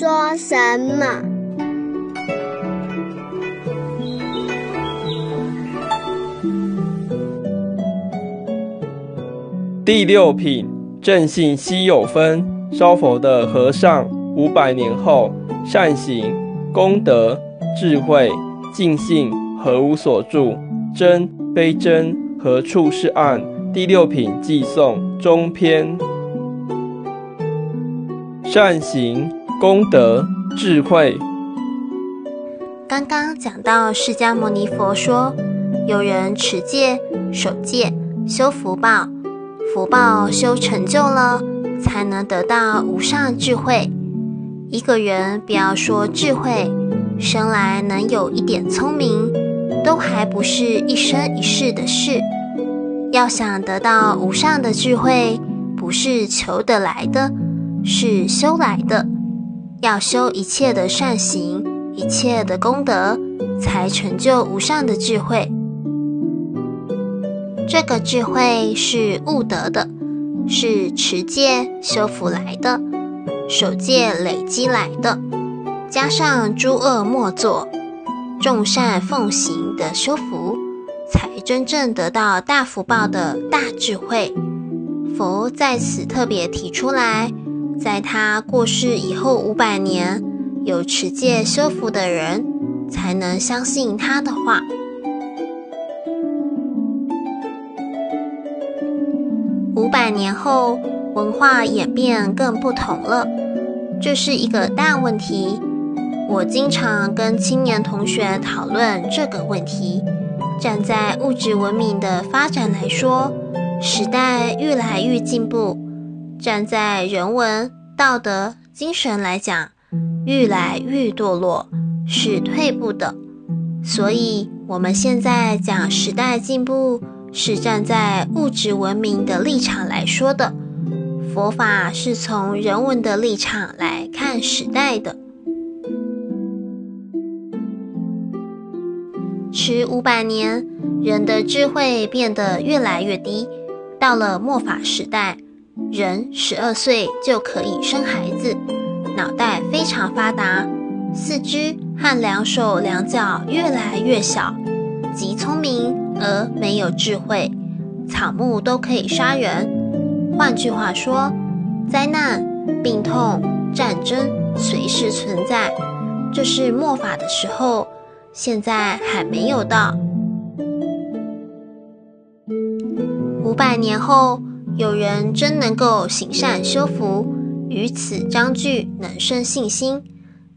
说什么？第六品，正信稀有分，烧佛的和尚五百年后，善行、功德、智慧、尽性，何无所住？真非真，何处是岸？第六品寄颂中篇。善行、功德、智慧。刚刚讲到释迦牟尼佛说，有人持戒、守戒、修福报，福报修成就了，才能得到无上智慧。一个人不要说智慧，生来能有一点聪明，都还不是一生一世的事。要想得到无上的智慧，不是求得来的。是修来的，要修一切的善行，一切的功德，才成就无上的智慧。这个智慧是悟得的，是持戒修福来的，守戒累积来的，加上诸恶莫作，众善奉行的修福，才真正得到大福报的大智慧。佛在此特别提出来。在他过世以后五百年，有持戒修福的人，才能相信他的话。五百年后，文化演变更不同了，这是一个大问题。我经常跟青年同学讨论这个问题。站在物质文明的发展来说，时代越来越进步。站在人文、道德、精神来讲，越来越堕落，是退步的。所以，我们现在讲时代进步，是站在物质文明的立场来说的。佛法是从人文的立场来看时代的。迟五百年，人的智慧变得越来越低，到了末法时代。人十二岁就可以生孩子，脑袋非常发达，四肢和两手两脚越来越小，极聪明而没有智慧，草木都可以杀人。换句话说，灾难、病痛、战争随时存在，这是末法的时候，现在还没有到。五百年后。有人真能够行善修福，于此章句能生信心。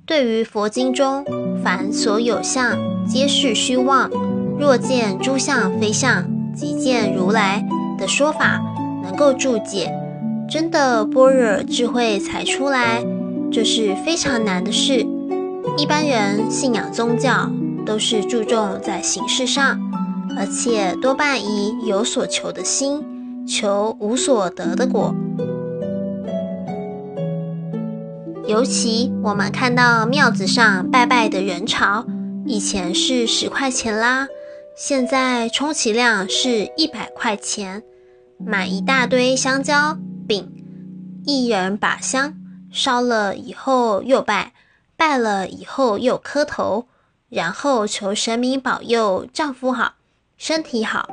对于佛经中凡所有相，皆是虚妄；若见诸相非相，即见如来的说法，能够注解，真的般若智慧才出来，这是非常难的事。一般人信仰宗教，都是注重在形式上，而且多半以有所求的心。求无所得的果，尤其我们看到庙子上拜拜的人潮，以前是十块钱啦，现在充其量是一百块钱，买一大堆香蕉饼，一人把香烧了以后又拜，拜了以后又磕头，然后求神明保佑丈夫好，身体好，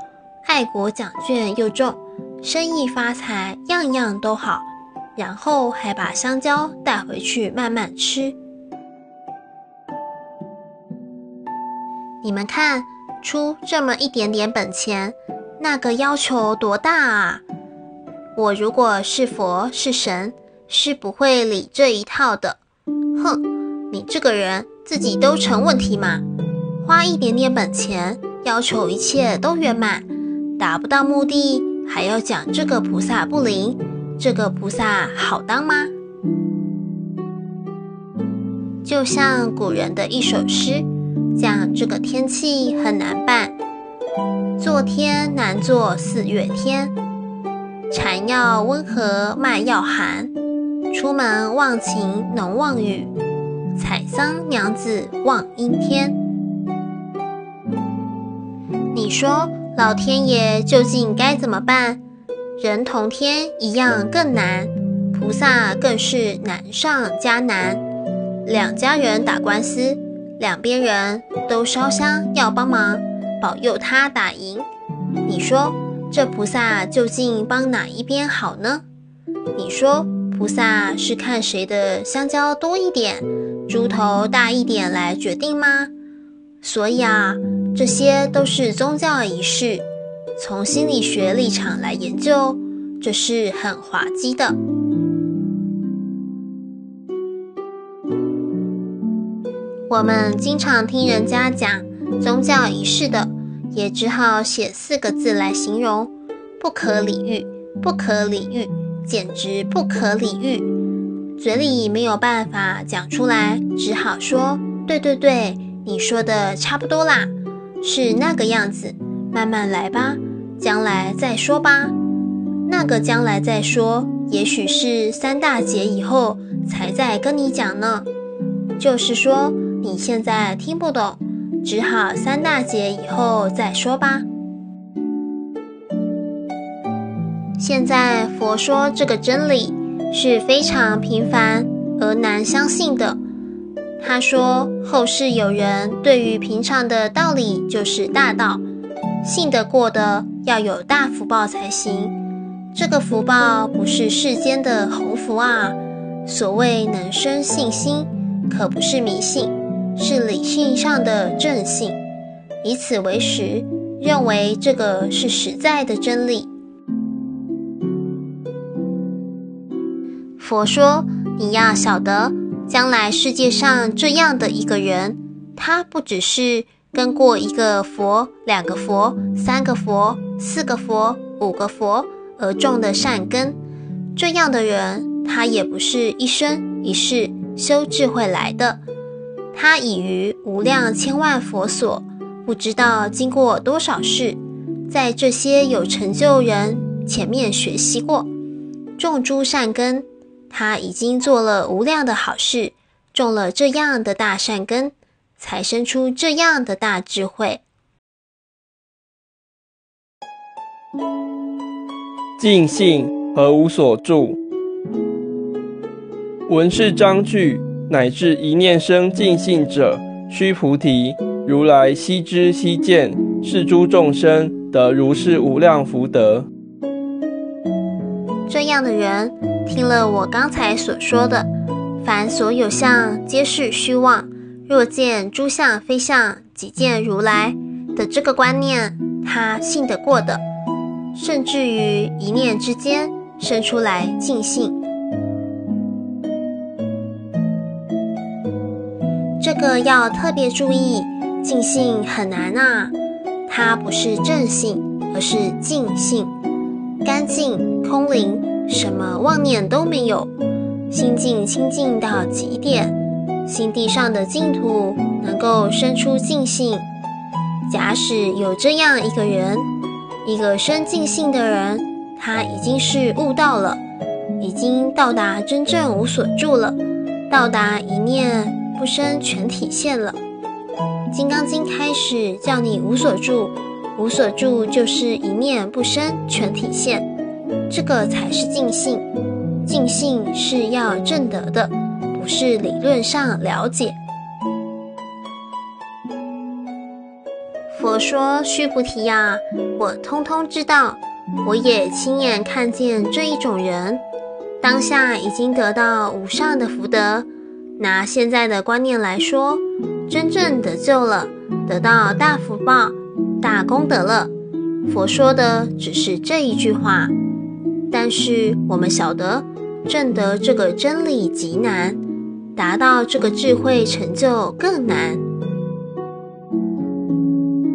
爱国奖券又中。生意发财，样样都好，然后还把香蕉带回去慢慢吃。你们看，出这么一点点本钱，那个要求多大啊！我如果是佛是神，是不会理这一套的。哼，你这个人自己都成问题嘛！花一点点本钱，要求一切都圆满，达不到目的。还要讲这个菩萨不灵，这个菩萨好当吗？就像古人的一首诗，讲这个天气很难办，做天难做四月天，蝉要温和麦要寒，出门忘晴能忘雨，采桑娘子望阴天。你说？老天爷究竟该怎么办？人同天一样更难，菩萨更是难上加难。两家人打官司，两边人都烧香要帮忙保佑他打赢。你说这菩萨究竟帮哪一边好呢？你说菩萨是看谁的香蕉多一点，猪头大一点来决定吗？所以啊，这些都是宗教仪式，从心理学立场来研究，这是很滑稽的。我们经常听人家讲宗教仪式的，也只好写四个字来形容：不可理喻，不可理喻，简直不可理喻。嘴里没有办法讲出来，只好说：对对对，你说的差不多啦，是那个样子。慢慢来吧，将来再说吧。那个将来再说，也许是三大节以后才再跟你讲呢。就是说。你现在听不懂，只好三大节以后再说吧。现在佛说这个真理是非常平凡而难相信的。他说后世有人对于平常的道理就是大道，信得过的要有大福报才行。这个福报不是世间的鸿福啊。所谓能生信心，可不是迷信。是理性上的正信，以此为实，认为这个是实在的真理。佛说，你要晓得，将来世界上这样的一个人，他不只是跟过一个佛、两个佛、三个佛、四个佛、五个佛而种的善根，这样的人，他也不是一生一世修智慧来的。他已于无量千万佛所，不知道经过多少世，在这些有成就人前面学习过，种诸善根。他已经做了无量的好事，种了这样的大善根，才生出这样的大智慧。尽性何无所住？闻是章句。乃至一念生尽性者，须菩提，如来悉知悉见，是诸众生得如是无量福德。这样的人听了我刚才所说的“凡所有相，皆是虚妄；若见诸相非相，即见如来”的这个观念，他信得过的，甚至于一念之间生出来尽信。这个要特别注意，净性很难啊，它不是正性，而是净性，干净空灵，什么妄念都没有，心境清净到极点，心地上的净土能够生出净性。假使有这样一个人，一个生净性的人，他已经是悟道了，已经到达真正无所住了，到达一念。不生全体现了，《金刚经》开始叫你无所住，无所住就是一念不生全体现，这个才是尽性。尽性是要证得的，不是理论上了解。佛说须菩提呀，我通通知道，我也亲眼看见这一种人，当下已经得到无上的福德。拿现在的观念来说，真正得救了，得到大福报、大功德了。佛说的只是这一句话，但是我们晓得，证得这个真理极难，达到这个智慧成就更难。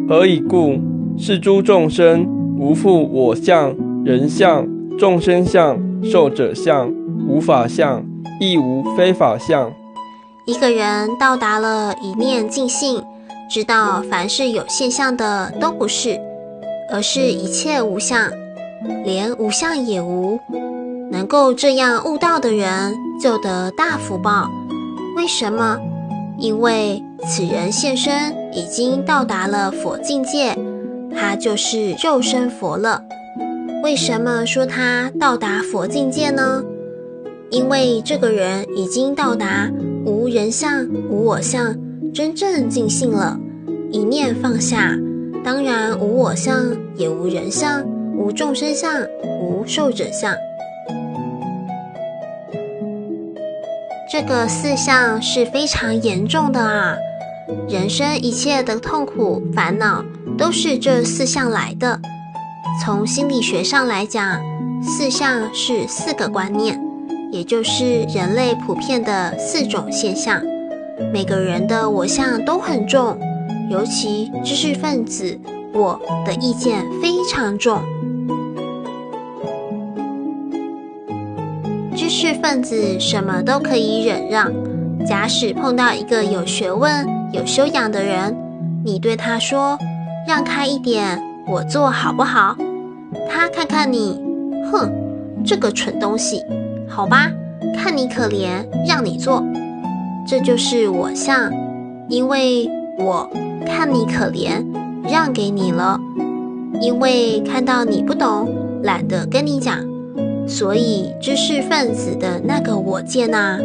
何以故？是诸众生无复我相、人相、众生相、寿者相，无法相，亦无非法相。一个人到达了一念尽性，知道凡是有现象的都不是，而是一切无相，连无相也无。能够这样悟道的人，就得大福报。为什么？因为此人现身已经到达了佛境界，他就是肉身佛了。为什么说他到达佛境界呢？因为这个人已经到达。无人相，无我相，真正尽兴了。一念放下，当然无我相，也无人相，无众生相，无寿者相。这个四相是非常严重的啊！人生一切的痛苦、烦恼，都是这四相来的。从心理学上来讲，四相是四个观念，也就是人类普遍的四种现象。每个人的我相都很重，尤其知识分子，我的意见非常重。知识分子什么都可以忍让，假使碰到一个有学问、有修养的人，你对他说：“让开一点，我做好不好？”他看看你，哼，这个蠢东西，好吧，看你可怜，让你做。这就是我相，因为我看你可怜，让给你了，因为看到你不懂，懒得跟你讲。所以，知识分子的那个我见呐，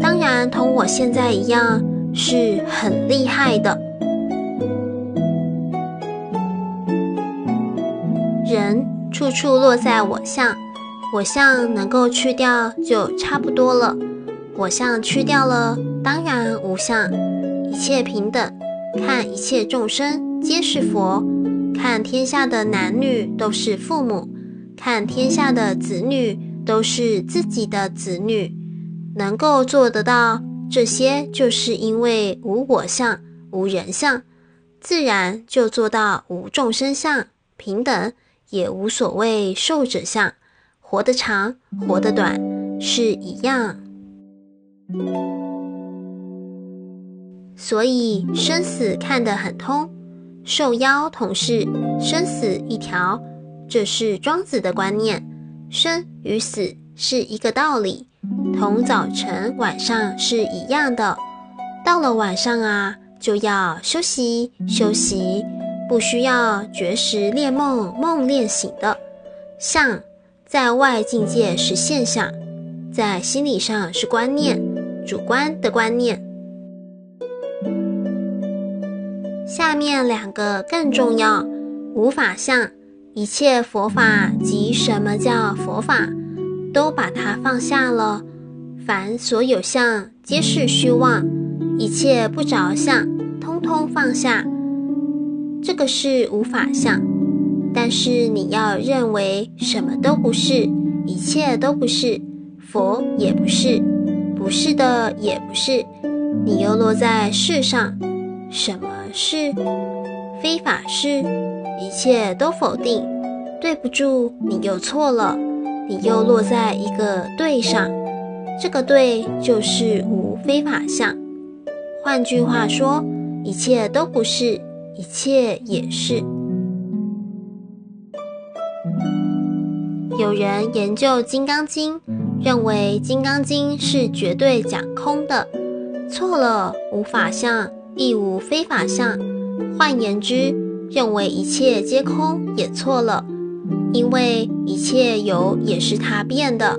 当然同我现在一样是很厉害的。人处处落在我相，我相能够去掉就差不多了。我相去掉了，当然无相，一切平等。看一切众生皆是佛，看天下的男女都是父母。看天下的子女都是自己的子女，能够做得到这些，就是因为无我相、无人相，自然就做到无众生相、平等，也无所谓寿者相，活得长、活得短是一样。所以生死看得很通，寿夭同事生死一条。这是庄子的观念，生与死是一个道理，同早晨、晚上是一样的。到了晚上啊，就要休息休息，不需要绝食练梦、梦练醒的。相在外境界是现象，在心理上是观念，主观的观念。下面两个更重要，无法相。一切佛法及什么叫佛法，都把它放下了。凡所有相，皆是虚妄，一切不着相，通通放下。这个是无法相。但是你要认为什么都不是，一切都不是，佛也不是，不是的也不是，你又落在世上。什么是非法是？一切都否定，对不住，你又错了，你又落在一个对上，这个对就是无非法相。换句话说，一切都不是，一切也是。有人研究《金刚经》，认为《金刚经》是绝对讲空的，错了，无法相，亦无非法相。换言之。认为一切皆空也错了，因为一切有也是他变的，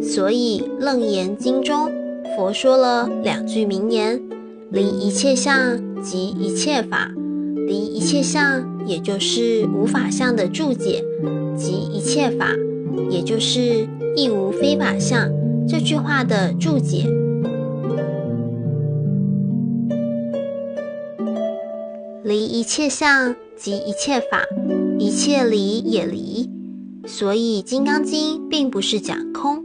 所以《楞严经》中佛说了两句名言：离一切相即一切法，离一切相也就是无法相的注解，即一切法，也就是亦无非法相这句话的注解。离一切相。即一切法，一切离也离，所以《金刚经》并不是讲空，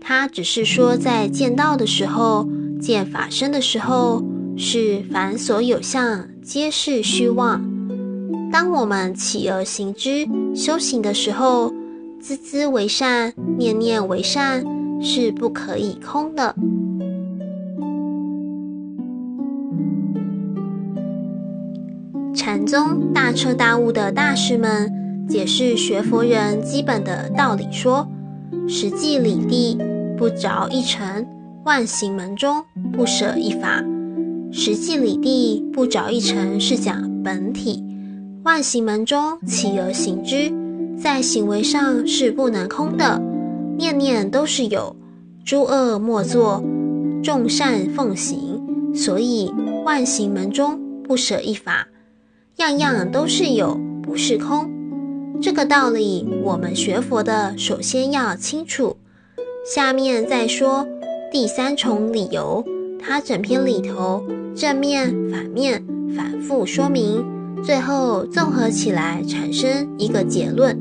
它只是说在见道的时候，见法身的时候，是凡所有相皆是虚妄。当我们起而行之修行的时候，孜孜为善，念念为善，是不可以空的。禅宗大彻大悟的大师们解释学佛人基本的道理说：实际理地不着一尘，万行门中不舍一法。实际理地不着一尘是讲本体，万行门中起而行之，在行为上是不能空的。念念都是有，诸恶莫作，众善奉行，所以万行门中不舍一法，样样都是有，不是空。这个道理，我们学佛的首先要清楚。下面再说第三重理由，它整篇里头正面、反面反复说明，最后综合起来产生一个结论。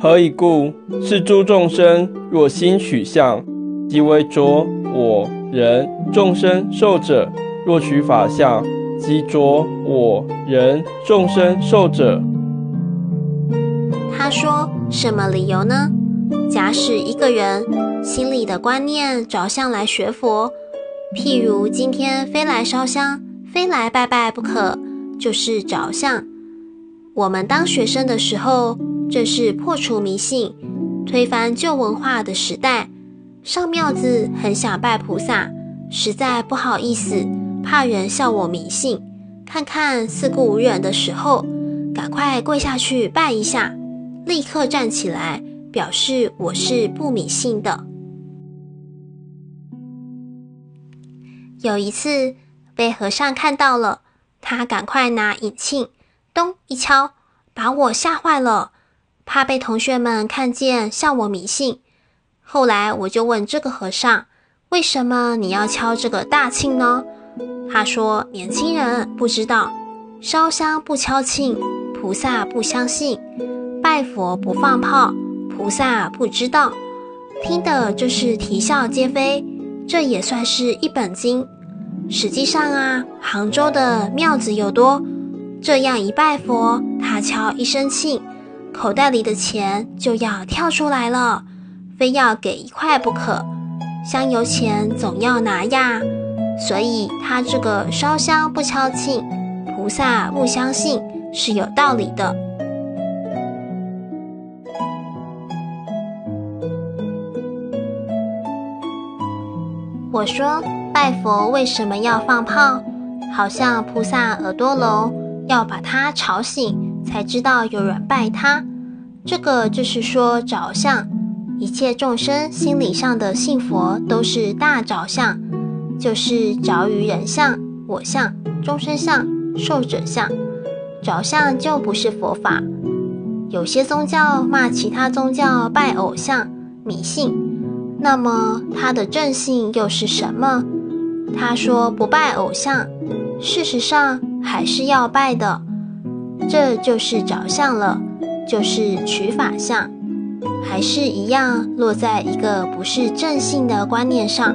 何以故？是诸众生若心取相，即为着我人众生受者；若取法相，即着我人众生受者。他说什么理由呢？假使一个人心里的观念着相来学佛，譬如今天非来烧香，非来拜拜不可，就是着相。我们当学生的时候，正是破除迷信、推翻旧文化的时代。上庙子很想拜菩萨，实在不好意思，怕人笑我迷信。看看四顾无人的时候，赶快跪下去拜一下。立刻站起来，表示我是不迷信的。有一次被和尚看到了，他赶快拿引磬咚一敲，把我吓坏了，怕被同学们看见笑我迷信。后来我就问这个和尚：“为什么你要敲这个大磬呢？”他说：“年轻人不知道，烧香不敲磬，菩萨不相信。”拜佛不放炮，菩萨不知道，听的就是啼笑皆非。这也算是一本经。实际上啊，杭州的庙子又多，这样一拜佛，他敲一声磬，口袋里的钱就要跳出来了，非要给一块不可。香油钱总要拿呀，所以他这个烧香不敲磬，菩萨不相信是有道理的。我说拜佛为什么要放炮？好像菩萨耳朵聋，要把他吵醒，才知道有人拜他。这个就是说着相，一切众生心理上的信佛都是大着相，就是着于人相、我相、众生相、寿者相。着相就不是佛法。有些宗教骂其他宗教拜偶像、迷信。那么他的正信又是什么？他说不拜偶像，事实上还是要拜的，这就是着相了，就是取法相，还是一样落在一个不是正性的观念上。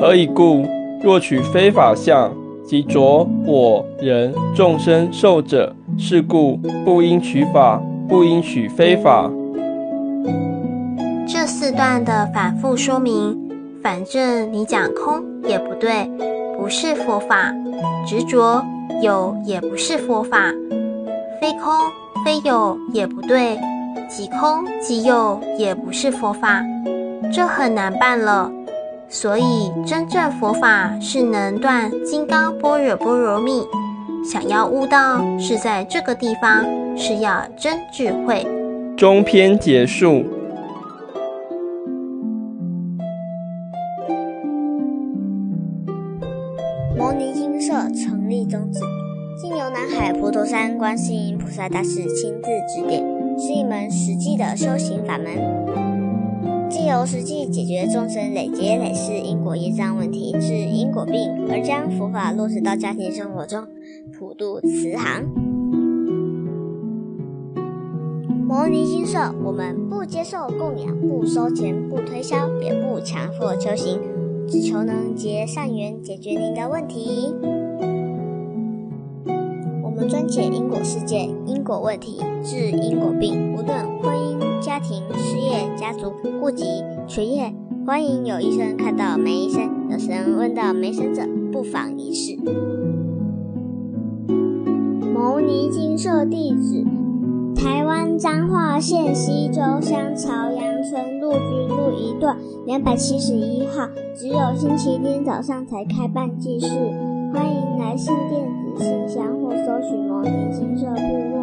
何以故？若取非法相，即着我人众生受者。是故不应取法，不应取非法。这四段的反复说明，反正你讲空也不对，不是佛法；执着有也不是佛法；非空非有也不对，即空即有也不是佛法。这很难办了。所以真正佛法是能断金刚般若波罗蜜。想要悟道，是在这个地方，是要真智慧。中篇结束。摩尼金舍成立宗旨，经由南海普陀山观世音菩萨大士亲自指点，是一门实际的修行法门，经由实际解决众生累劫累世因果业障问题，治因果病，而将佛法落实到家庭生活中，普渡慈航。摩尼金舍，我们不接受供养，不收钱，不推销，也不强迫修行。只求能结善缘，解决您的问题。专解因果事件、因果问题，治因果病，无论婚姻、家庭、事业、家族、户籍、学业，欢迎有医生看到没医生，有神问到没神者，不妨一试。牟尼金舍地址：台湾彰化县西州乡朝阳村陆军路一段两百七十一号。只有星期天早上才开办祭事，欢迎来信电子信箱或搜寻“摩尼金色部落”。